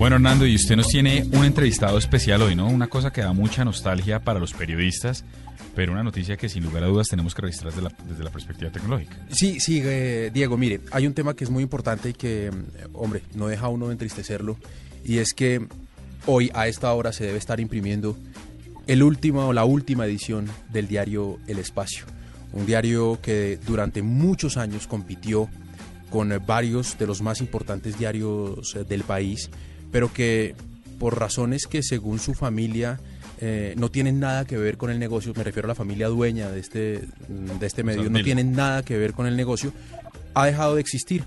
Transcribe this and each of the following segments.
Bueno, Hernando, y usted nos tiene un entrevistado especial hoy, ¿no? Una cosa que da mucha nostalgia para los periodistas, pero una noticia que sin lugar a dudas tenemos que registrar desde la, desde la perspectiva tecnológica. Sí, sí, eh, Diego, mire, hay un tema que es muy importante y que, mm, hombre, no deja uno de entristecerlo, y es que hoy a esta hora se debe estar imprimiendo el último o la última edición del diario El Espacio, un diario que durante muchos años compitió con varios de los más importantes diarios eh, del país, pero que por razones que según su familia eh, no tienen nada que ver con el negocio, me refiero a la familia dueña de este, de este medio, no tienen nada que ver con el negocio, ha dejado de existir.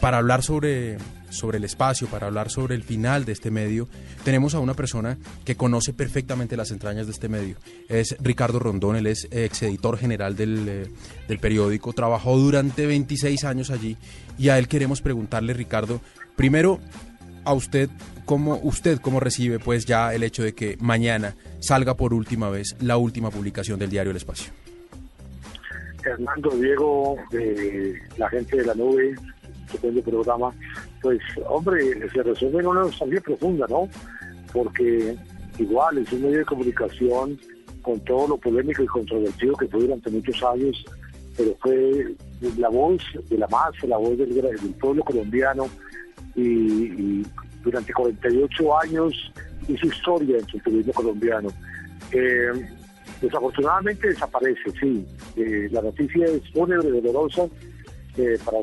Para hablar sobre, sobre el espacio, para hablar sobre el final de este medio, tenemos a una persona que conoce perfectamente las entrañas de este medio. Es Ricardo Rondón, él es ex editor general del, eh, del periódico, trabajó durante 26 años allí y a él queremos preguntarle, Ricardo, primero, a usted cómo usted cómo recibe pues ya el hecho de que mañana salga por última vez la última publicación del diario El Espacio. Hernando Diego, de la gente de la nube, estupendo programa, pues hombre, se resuelve en una nostalgia profunda, ¿no? Porque igual es un medio de comunicación con todo lo polémico y controvertido que fue durante muchos años, pero fue la voz de la masa, la voz del pueblo colombiano, y, durante 48 años hizo historia en el turismo colombiano. Eh, desafortunadamente desaparece, sí. Eh, la noticia es fúnebre, dolorosa eh, para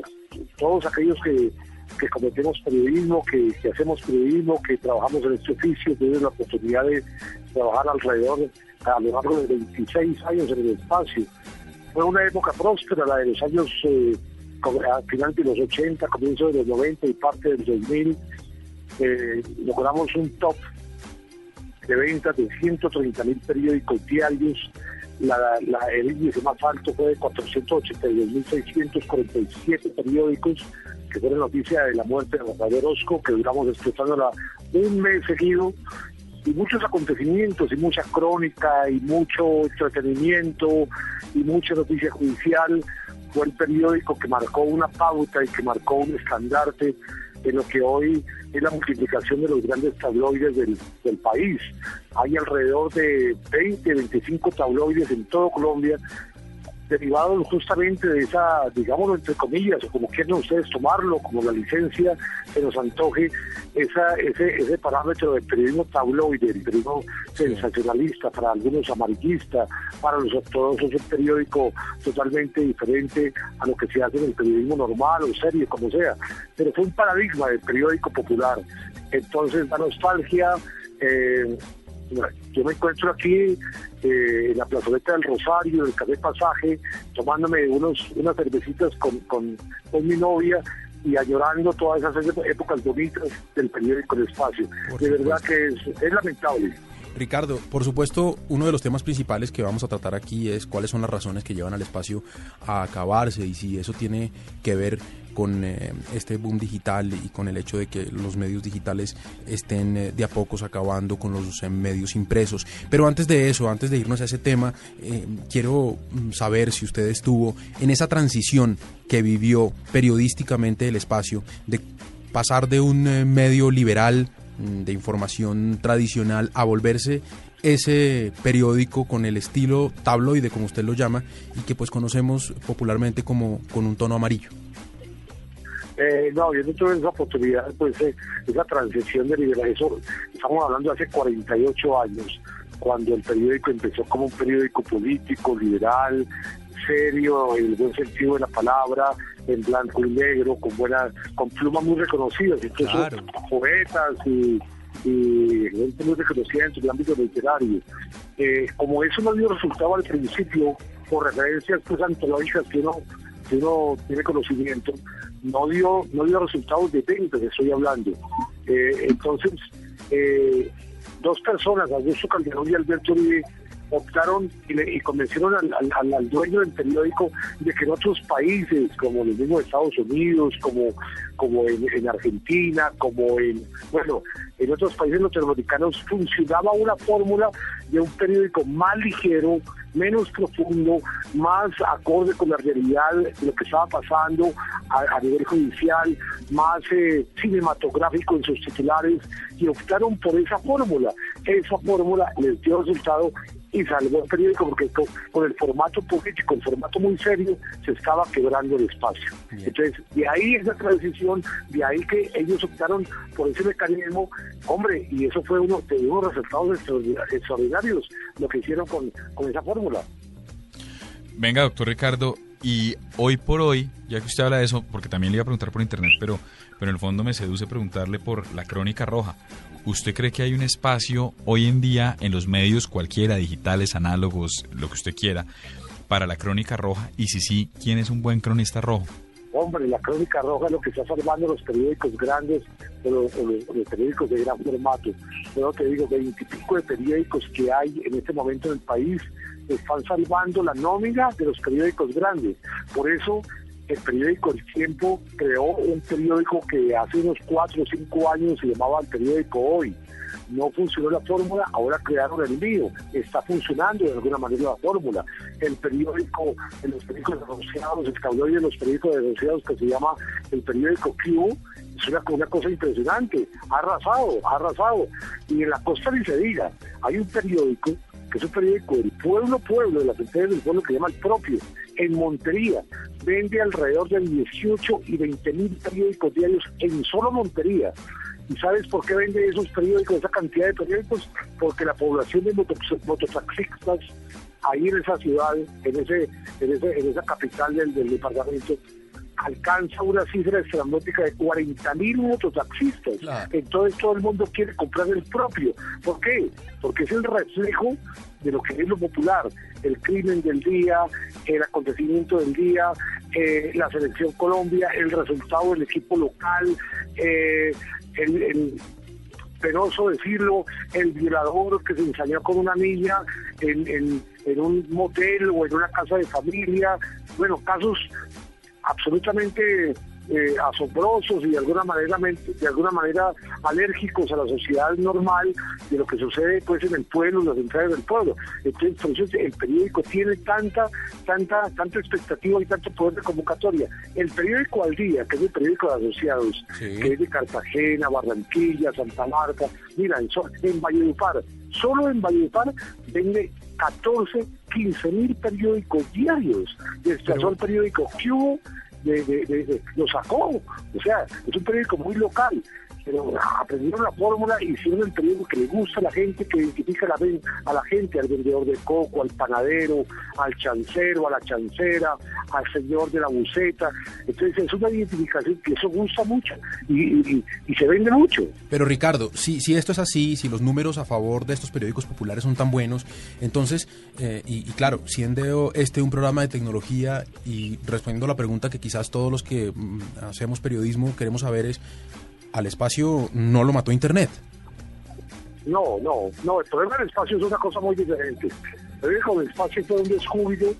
todos aquellos que, que cometemos periodismo, que, hacemos periodismo, que trabajamos en este oficio, tuvimos la oportunidad de trabajar alrededor, a lo largo de 26 años en el espacio. Fue una época próspera, la de los años a final de los 80, comienzo de los 90 y parte del 2000, eh, logramos un top de ventas de 130 mil periódicos diarios. La, el índice más alto fue de 482.647 periódicos, que fue la noticia de la muerte de Rafael Orozco, que duramos explotándola un mes seguido, y muchos acontecimientos, y mucha crónica, y mucho entretenimiento, y mucha noticia judicial fue el periódico que marcó una pauta y que marcó un estandarte en lo que hoy es la multiplicación de los grandes tabloides del, del país. Hay alrededor de 20, 25 tabloides en todo Colombia derivados justamente de esa, digámoslo entre comillas, o como quieran ustedes tomarlo, como la licencia se nos antoje, esa, ese, ese parámetro del periodismo tabloide, el periodismo sensacionalista, para algunos amarillista, para los ortodoxos un periódico totalmente diferente a lo que se hace en el periodismo normal o serio, como sea. Pero fue un paradigma del periódico popular. Entonces, la nostalgia... Eh, yo me encuentro aquí eh, en la plazoleta del Rosario, del Café Pasaje, tomándome unos, unas cervecitas con, con, mi novia y añorando todas esas épocas bonitas del periódico El Espacio. de verdad que es, es lamentable. Ricardo, por supuesto, uno de los temas principales que vamos a tratar aquí es cuáles son las razones que llevan al espacio a acabarse y si eso tiene que ver con eh, este boom digital y con el hecho de que los medios digitales estén eh, de a pocos acabando con los eh, medios impresos. Pero antes de eso, antes de irnos a ese tema, quiero mm, saber si usted estuvo en esa transición que vivió periodísticamente el espacio de pasar de un medio liberal de información tradicional a volverse ese periódico con el estilo tabloide, como usted lo llama, y que pues conocemos popularmente como con un tono amarillo. Eh, no, yo no tuve esa oportunidad, pues eh, esa transición de liberalismo, estamos hablando de hace 48 años, cuando el periódico empezó como un periódico político, liberal, serio, en el buen sentido de la palabra, en blanco y negro, con buenas, con plumas muy reconocidas, incluso poetas y, gente muy reconocida en su ámbito literario. Eh, como eso no dio resultado al principio, por referencias pues antológicas que uno, que uno tiene conocimiento, no dio, no dio resultados de venta, estoy hablando. Eh, entonces, eh, dos personas, Augusto Calderón y Alberto Uribe, optaron y, convencieron al, dueño del periódico de que en otros países, como los mismos Estados Unidos, como, como en, Argentina, como en, bueno, en otros países latinoamericanos, funcionaba una fórmula de un periódico más ligero, menos profundo, más acorde con la realidad de lo que estaba pasando a, nivel judicial, más eh, cinematográfico en sus titulares y optaron por esa fórmula. Esa fórmula les dio resultado y salvó el periódico porque con, el formato político, el formato muy serio, se estaba quebrando el espacio. Entonces, de ahí esa transición, de ahí que ellos optaron por ese mecanismo, hombre, y eso fue uno de unos resultados extraordinarios, lo que hicieron con, con esa fórmula. Venga, doctor Ricardo, y hoy por hoy, ya que usted habla de eso, porque también le iba a preguntar por internet, pero, pero en el fondo me seduce preguntarle por la crónica roja. ¿Usted cree que hay un espacio hoy en día en los medios cualquiera, digitales, análogos, lo que usted quiera, para la crónica roja? Y si sí, ¿quién es un buen cronista rojo? Hombre, la crónica roja lo que está salvando los periódicos grandes, los, los, periódicos de gran formato. Pero te digo, veintipico de periódicos que hay en este momento en el país están salvando la nómina de los periódicos grandes. Por eso el periódico El Tiempo creó un periódico que hace unos cuatro o cinco años se llamaba el periódico Hoy. No funcionó la fórmula, ahora crearon el mío. Está funcionando de alguna manera la fórmula. El periódico, en los periódicos denunciados, el caudillo de los periódicos denunciados que se llama el periódico Q, es una, una, cosa impresionante. Ha arrasado, ha arrasado. Y en la costa ni se hay un periódico que es un periódico del pueblo pueblo, de las empresas del pueblo que se llama el propio, en Montería. Vende alrededor de 18 y 20 mil periódicos diarios en solo Montería. ¿Y sabes por qué vende esos periódicos, esa cantidad de periódicos? Porque la población de mototaxistas ahí en esa ciudad, en ese, en, ese, en esa capital del, del departamento, alcanza una cifra estrambótica de 40 mil mototaxistas. Entonces todo el mundo quiere comprar el propio. ¿Por qué? Porque es el reflejo de lo que es lo popular, el crimen del día, el acontecimiento del día, eh, la selección Colombia, el resultado del equipo local, eh, el, penoso decirlo, el violador que se ensañó con una niña en, en un motel o en una casa de familia, bueno, casos absolutamente eh, asombrosos y de alguna manera de alguna manera alérgicos a la sociedad normal de lo que sucede pues en el pueblo, en las entradas del pueblo. Entonces, el periódico tiene tanta, tanta, tanta expectativa y tanto poder de convocatoria. El periódico al día, que es el periódico de asociados, que es de Cartagena, Barranquilla, Santa Marta, mira, en, en Valledupar, solo en Valledupar vende 14, 15 mil periódicos diarios. Desplazó el periódico Q, de, lo sacó. O sea, es un periódico muy local pero aprendieron la fórmula y hicieron el periódico que le gusta a la gente, que identifica a la, a la gente, al vendedor de coco, al panadero, al chancero, a la chancera, al señor de la buceta. Entonces es una identificación que eso gusta mucho y, se vende mucho. Pero Ricardo, si, si esto es así, si los números a favor de estos periódicos populares son tan buenos, entonces, eh, y, claro, siendo este un programa de tecnología y respondiendo a la pregunta que quizás todos los que mm, hacemos periodismo queremos saber es, al espacio no lo mató Internet. No, no, no, el problema del espacio es una cosa muy diferente. El espacio fue un descuido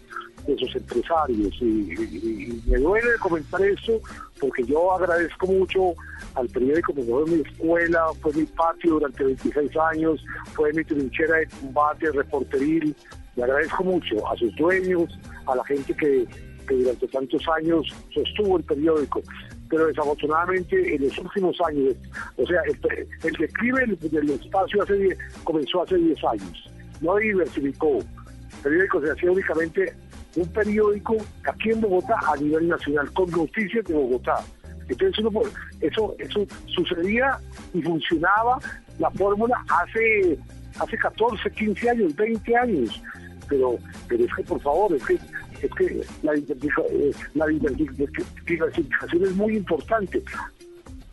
de sus empresarios y, me duele comentar eso porque yo agradezco mucho al periódico que fue mi escuela, fue mi patio durante 26 años, fue mi trinchera de combate reporteril. Le agradezco mucho a sus dueños, a la gente que, que durante tantos años sostuvo el periódico pero desafortunadamente en los últimos años, o sea, el, declive del, espacio hace comenzó hace 10 años, no diversificó. El periódico se hacía únicamente un periódico aquí en Bogotá a nivel nacional, con noticias de Bogotá. Entonces eso, eso sucedía y funcionaba la fórmula hace, hace 14, 15 años, 20 años. Pero, pero es que por favor, es que es que la, eh, diversificación es muy importante.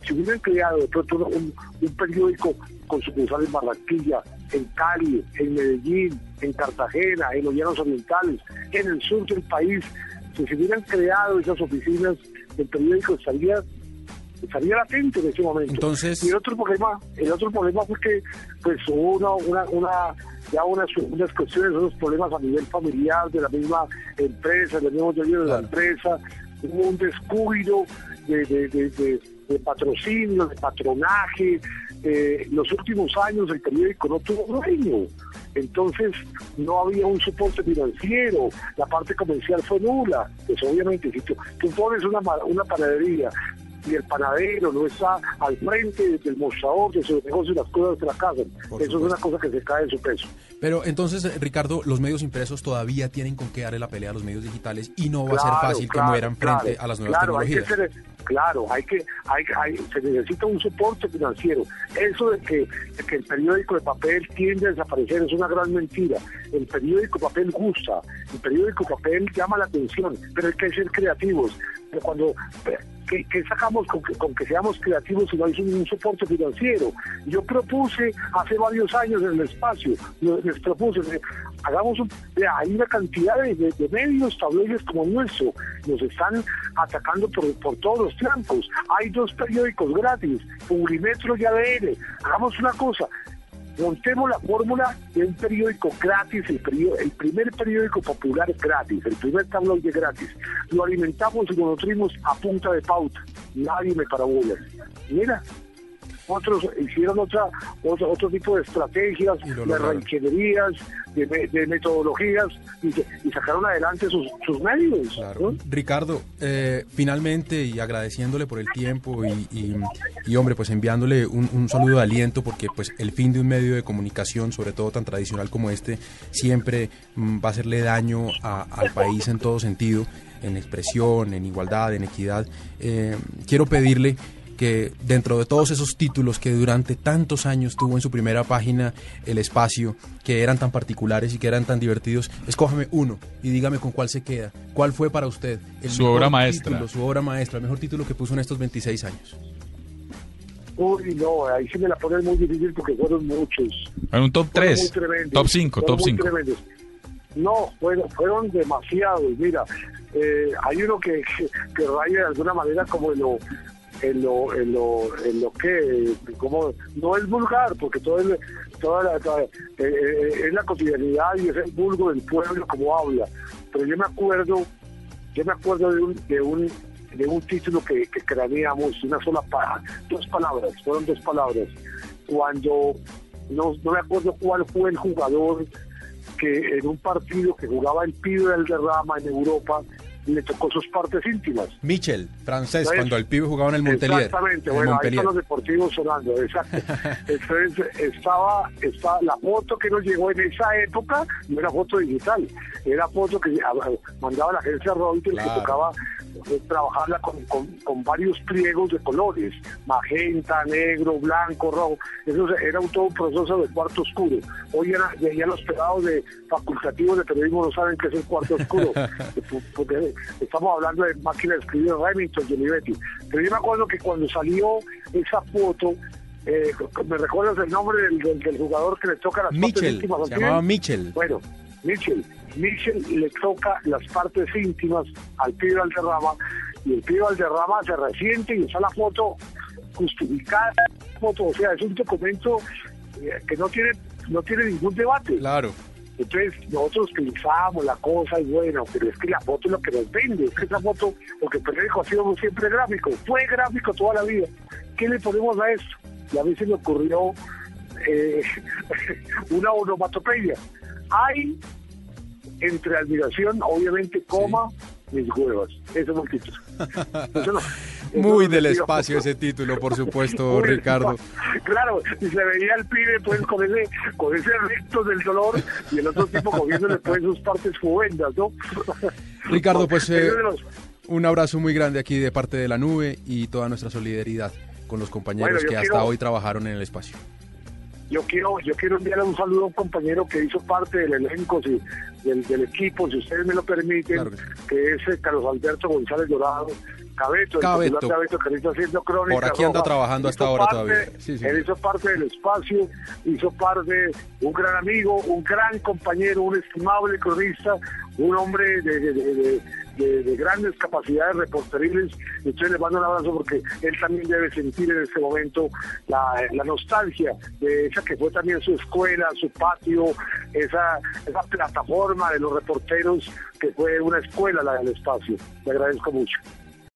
Si hubieran creado un, un periódico con sucursales en Barranquilla, en Cali, en Medellín, en Cartagena, en los llanos orientales, en el sur del país, si se hubieran creado esas oficinas, el periódico estaría estaría latente en ese momento. Entonces... Y el otro problema, el otro problema fue que pues hubo una, una ya unas, unas cuestiones, unos problemas a nivel familiar de la misma empresa, del mismo dueño de la empresa, hubo un descuido de, de, patrocinio, de patronaje. Eh, los últimos años el periódico no tuvo dueño. entonces no había un soporte financiero, la parte comercial fue nula, pues obviamente si tú, tú pones una, una panadería y el panadero no está al frente del mostrador de su negocio y las cosas fracasan. Eso es una cosa que se cae en su peso. Pero entonces, eh, Ricardo, los medios impresos todavía tienen con qué darle la pelea a los medios digitales y no va a ser fácil que mueran frente a las nuevas tecnologías. claro, hay que, hay, se necesita un soporte financiero. Eso de que, de que el periódico de papel tiende a desaparecer es una gran mentira. El periódico de papel gusta, el periódico de papel llama la atención, pero hay que ser creativos. Pero cuando ¿Qué, sacamos con que, con que, seamos creativos si no hay un, soporte financiero? Yo propuse hace varios años en el espacio, les propuse, hagamos un, hay una cantidad de, medios, tabloides como nuestro, nos están atacando por, por todos los flancos. Hay dos periódicos gratis, Publimetro y ADN. Hagamos una cosa, montemos la fórmula de un periódico gratis, el, el primer periódico popular gratis, el primer tabloide gratis. Lo alimentamos y lo nutrimos a punta de pauta. Nadie me parabola. Mira, otros hicieron otra, otro, otro tipo de estrategias, de reingenierías, de, metodologías y, sacaron adelante sus, medios. Ricardo, eh, finalmente y agradeciéndole por el tiempo y, hombre, pues enviándole un, saludo de aliento porque pues el fin de un medio de comunicación, sobre todo tan tradicional como este, siempre mm, va a hacerle daño al país en todo sentido, en expresión, en igualdad, en equidad. Eh, quiero pedirle que dentro de todos esos títulos que durante tantos años tuvo en su primera página el espacio, que eran tan particulares y que eran tan divertidos, escójame uno y dígame con cuál se queda. ¿Cuál fue para usted el su obra maestra? su obra maestra, el mejor título que puso en estos 26 años. Uy, no, ahí sí me la pones muy difícil porque fueron muchos. En un top 3, top 5, top 5. No, fueron, fueron demasiados. Mira, eh, hay uno que, que, raya de alguna manera como lo, en lo, en lo, en lo que, como, no es vulgar, porque todo es, toda la, eh, eh, es la cotidianidad y es el vulgo del pueblo como habla. Pero yo me acuerdo, yo me acuerdo de un, de un, de un título que, que craneamos, una sola palabra, dos palabras, fueron dos palabras. Cuando, no, no me acuerdo cuál fue el jugador que en un partido que jugaba el pibe del derrama en Europa, le tocó sus partes íntimas. Michel, francés, cuando el pibe jugaba en el Montpellier. Exactamente, bueno, ahí están los deportivos sonando, exacto. Entonces estaba, estaba la foto que nos llegó en esa época, no era foto digital, era foto que mandaba la agencia Reuters que tocaba trabajarla con, con, varios pliegos de colores, magenta, negro, blanco, rojo. Eso era un, todo un proceso de cuarto oscuro. Hoy ya, ya los pegados de facultativos de periodismo no saben qué es el cuarto oscuro, porque estamos hablando de máquina de escribir Remington, Betty. Pero yo me acuerdo que cuando salió esa foto, eh, ¿me recuerdas el nombre del, del, jugador que le toca las Mitchell, se llamaba Mitchell. Bueno, Mitchell Michel le toca las partes íntimas al pibe Alderrama y el pibe Alderrama se resiente y está la foto justificada, foto, o sea, es un documento eh, que no tiene no tiene ningún debate. Claro. Entonces nosotros utilizamos la cosa y bueno, pero es que la foto es lo que nos vende, es que esa foto, porque el periódico ha sido siempre gráfico, fue gráfico toda la vida. ¿Qué le ponemos a esto? Y a mí se me ocurrió eh, una onomatopeya. Hay entre admiración, obviamente, coma mis huevas. Eso es el título. Muy del espacio ese título, por supuesto, Ricardo. Claro, y se veía el pibe pues con ese, con ese recto del dolor y el otro tipo cogiéndole pues sus partes juvendas, ¿no? Ricardo, pues eh, un abrazo muy grande aquí de parte de la nube y toda nuestra solidaridad con los compañeros que hasta hoy trabajaron en el espacio yo quiero yo quiero enviarle un saludo a un compañero que hizo parte del elenco del, equipo, si ustedes me lo permiten, que, es eh, Carlos Alberto González Dorado, Cabeto, Cabeto. el Cabeto que está haciendo crónica. Por aquí anda trabajando hasta ahora todavía. Él hizo parte del espacio, hizo parte, un gran amigo, un gran compañero, un estimable cronista, un hombre de de, grandes capacidades reporteriles. Entonces le mando un abrazo porque él también debe sentir en este momento la, nostalgia de esa que fue también su escuela, su patio, esa, esa plataforma de los reporteros que fue una escuela la del espacio. Le agradezco mucho.